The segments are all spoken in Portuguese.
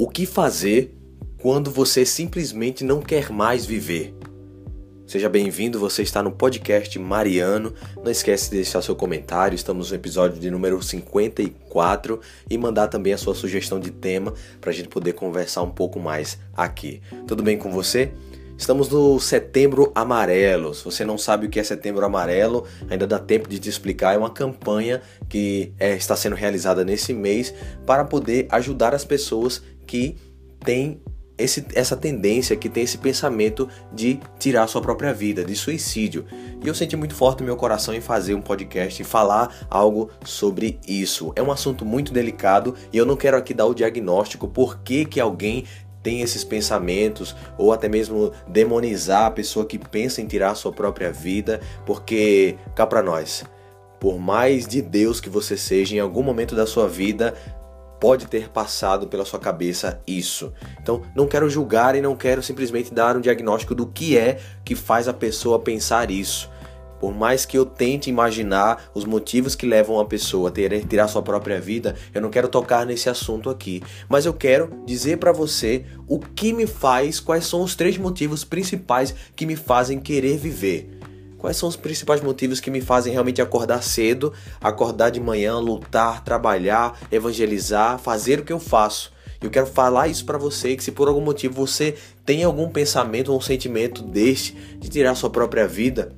O que fazer quando você simplesmente não quer mais viver? Seja bem-vindo, você está no podcast Mariano. Não esquece de deixar seu comentário, estamos no episódio de número 54 e mandar também a sua sugestão de tema para a gente poder conversar um pouco mais aqui. Tudo bem com você? Estamos no Setembro Amarelo. Se você não sabe o que é Setembro Amarelo, ainda dá tempo de te explicar. É uma campanha que é, está sendo realizada nesse mês para poder ajudar as pessoas que têm esse, essa tendência, que tem esse pensamento de tirar sua própria vida, de suicídio. E eu senti muito forte no meu coração em fazer um podcast e falar algo sobre isso. É um assunto muito delicado e eu não quero aqui dar o diagnóstico por que, que alguém tem esses pensamentos ou até mesmo demonizar a pessoa que pensa em tirar sua própria vida, porque cá para nós, por mais de Deus que você seja, em algum momento da sua vida pode ter passado pela sua cabeça isso. Então, não quero julgar e não quero simplesmente dar um diagnóstico do que é que faz a pessoa pensar isso. Por mais que eu tente imaginar os motivos que levam a pessoa a ter, tirar sua própria vida, eu não quero tocar nesse assunto aqui. Mas eu quero dizer para você o que me faz, quais são os três motivos principais que me fazem querer viver. Quais são os principais motivos que me fazem realmente acordar cedo, acordar de manhã, lutar, trabalhar, evangelizar, fazer o que eu faço? Eu quero falar isso para você que se por algum motivo você tem algum pensamento ou um sentimento deste de tirar sua própria vida,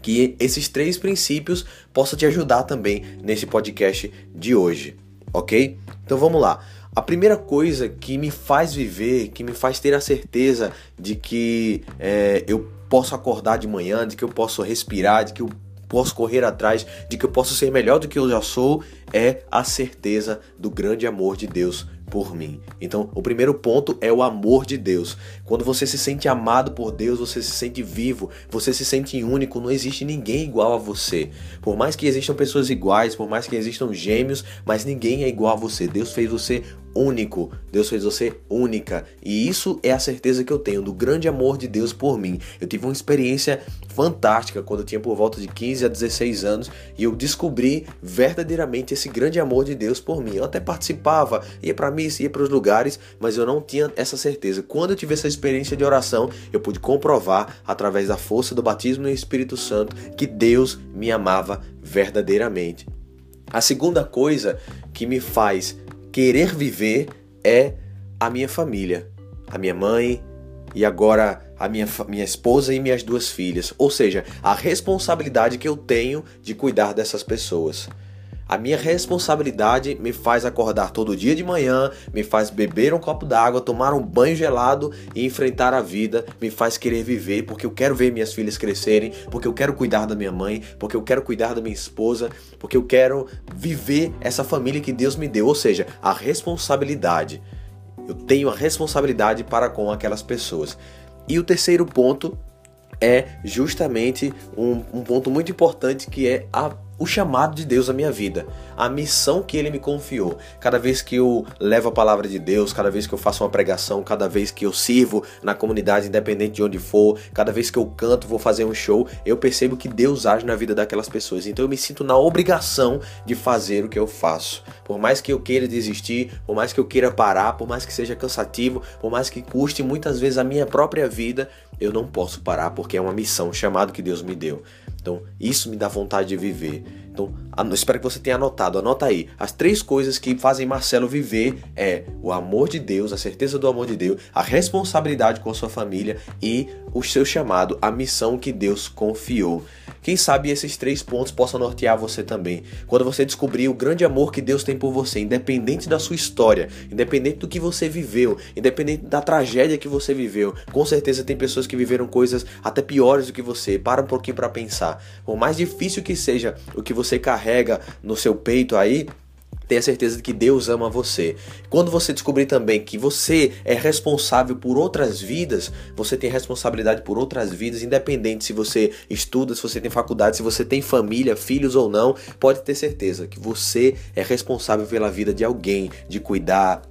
que esses três princípios possam te ajudar também nesse podcast de hoje, ok? Então vamos lá. A primeira coisa que me faz viver, que me faz ter a certeza de que é, eu posso acordar de manhã, de que eu posso respirar, de que eu posso correr atrás, de que eu posso ser melhor do que eu já sou, é a certeza do grande amor de Deus por mim. Então, o primeiro ponto é o amor de Deus. Quando você se sente amado por Deus, você se sente vivo, você se sente único, não existe ninguém igual a você. Por mais que existam pessoas iguais, por mais que existam gêmeos, mas ninguém é igual a você. Deus fez você único. Deus fez você única. E isso é a certeza que eu tenho do grande amor de Deus por mim. Eu tive uma experiência fantástica quando eu tinha por volta de 15 a 16 anos e eu descobri verdadeiramente esse grande amor de Deus por mim. Eu até participava, ia para missa, ia para os lugares, mas eu não tinha essa certeza. Quando eu tive essa experiência de oração, eu pude comprovar através da força do batismo no Espírito Santo que Deus me amava verdadeiramente. A segunda coisa que me faz querer viver é a minha família, a minha mãe e agora a minha, minha esposa e minhas duas filhas. Ou seja, a responsabilidade que eu tenho de cuidar dessas pessoas. A minha responsabilidade me faz acordar todo dia de manhã, me faz beber um copo d'água, tomar um banho gelado e enfrentar a vida, me faz querer viver, porque eu quero ver minhas filhas crescerem, porque eu quero cuidar da minha mãe, porque eu quero cuidar da minha esposa, porque eu quero viver essa família que Deus me deu, ou seja, a responsabilidade. Eu tenho a responsabilidade para com aquelas pessoas. E o terceiro ponto é justamente um, um ponto muito importante que é a o chamado de Deus à minha vida, a missão que ele me confiou. Cada vez que eu levo a palavra de Deus, cada vez que eu faço uma pregação, cada vez que eu sirvo na comunidade, independente de onde for, cada vez que eu canto, vou fazer um show, eu percebo que Deus age na vida daquelas pessoas. Então eu me sinto na obrigação de fazer o que eu faço. Por mais que eu queira desistir, por mais que eu queira parar, por mais que seja cansativo, por mais que custe muitas vezes a minha própria vida, eu não posso parar porque é uma missão, um chamado que Deus me deu. Então, isso me dá vontade de viver. Então, espero que você tenha anotado. Anota aí. As três coisas que fazem Marcelo viver é o amor de Deus, a certeza do amor de Deus, a responsabilidade com a sua família e o seu chamado, a missão que Deus confiou. Quem sabe esses três pontos possam nortear você também. Quando você descobrir o grande amor que Deus tem por você, independente da sua história, independente do que você viveu, independente da tragédia que você viveu, com certeza tem pessoas que viveram coisas até piores do que você. Para um pouquinho para pensar. Por mais difícil que seja o que você carrega no seu peito aí, Tenha certeza de que Deus ama você. Quando você descobrir também que você é responsável por outras vidas, você tem responsabilidade por outras vidas, independente se você estuda, se você tem faculdade, se você tem família, filhos ou não, pode ter certeza que você é responsável pela vida de alguém, de cuidar,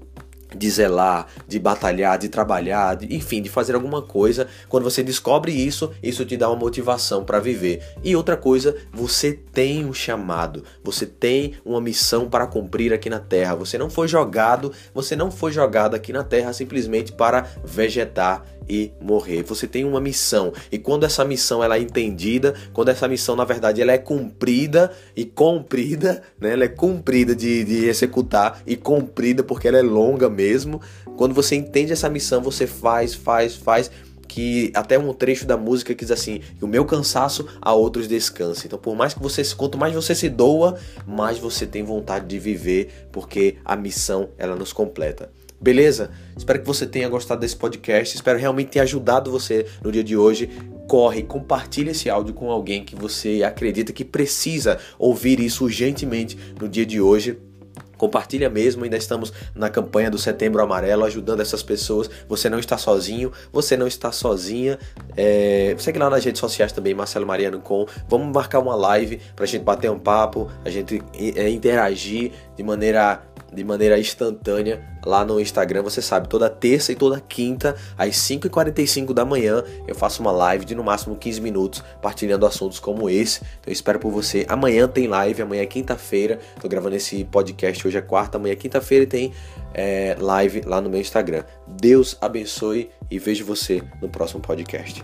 de zelar, de batalhar, de trabalhar, de, enfim, de fazer alguma coisa. Quando você descobre isso, isso te dá uma motivação para viver. E outra coisa, você tem um chamado, você tem uma missão para cumprir aqui na Terra. Você não foi jogado, você não foi jogado aqui na Terra simplesmente para vegetar e morrer. Você tem uma missão e quando essa missão ela é entendida, quando essa missão na verdade ela é cumprida e cumprida, né? Ela é cumprida de, de executar e cumprida porque ela é longa mesmo. Quando você entende essa missão, você faz, faz, faz que até um trecho da música que diz assim: o meu cansaço a outros descansa. Então, por mais que você quanto mais você se doa, mais você tem vontade de viver, porque a missão ela nos completa. Beleza? Espero que você tenha gostado desse podcast. Espero realmente ter ajudado você no dia de hoje. Corre, compartilhe esse áudio com alguém que você acredita que precisa ouvir isso urgentemente no dia de hoje. Compartilha mesmo, ainda estamos na campanha do Setembro Amarelo, ajudando essas pessoas. Você não está sozinho, você não está sozinha. É... Segue lá nas redes sociais também, Marcelo Mariano Com. Vamos marcar uma live para a gente bater um papo, a gente é, interagir de maneira de maneira instantânea lá no Instagram. Você sabe, toda terça e toda quinta, às 5h45 da manhã, eu faço uma live de no máximo 15 minutos, partilhando assuntos como esse. Então eu espero por você. Amanhã tem live, amanhã é quinta-feira. Tô gravando esse podcast, hoje é quarta, amanhã é quinta-feira e tem é, live lá no meu Instagram. Deus abençoe e vejo você no próximo podcast.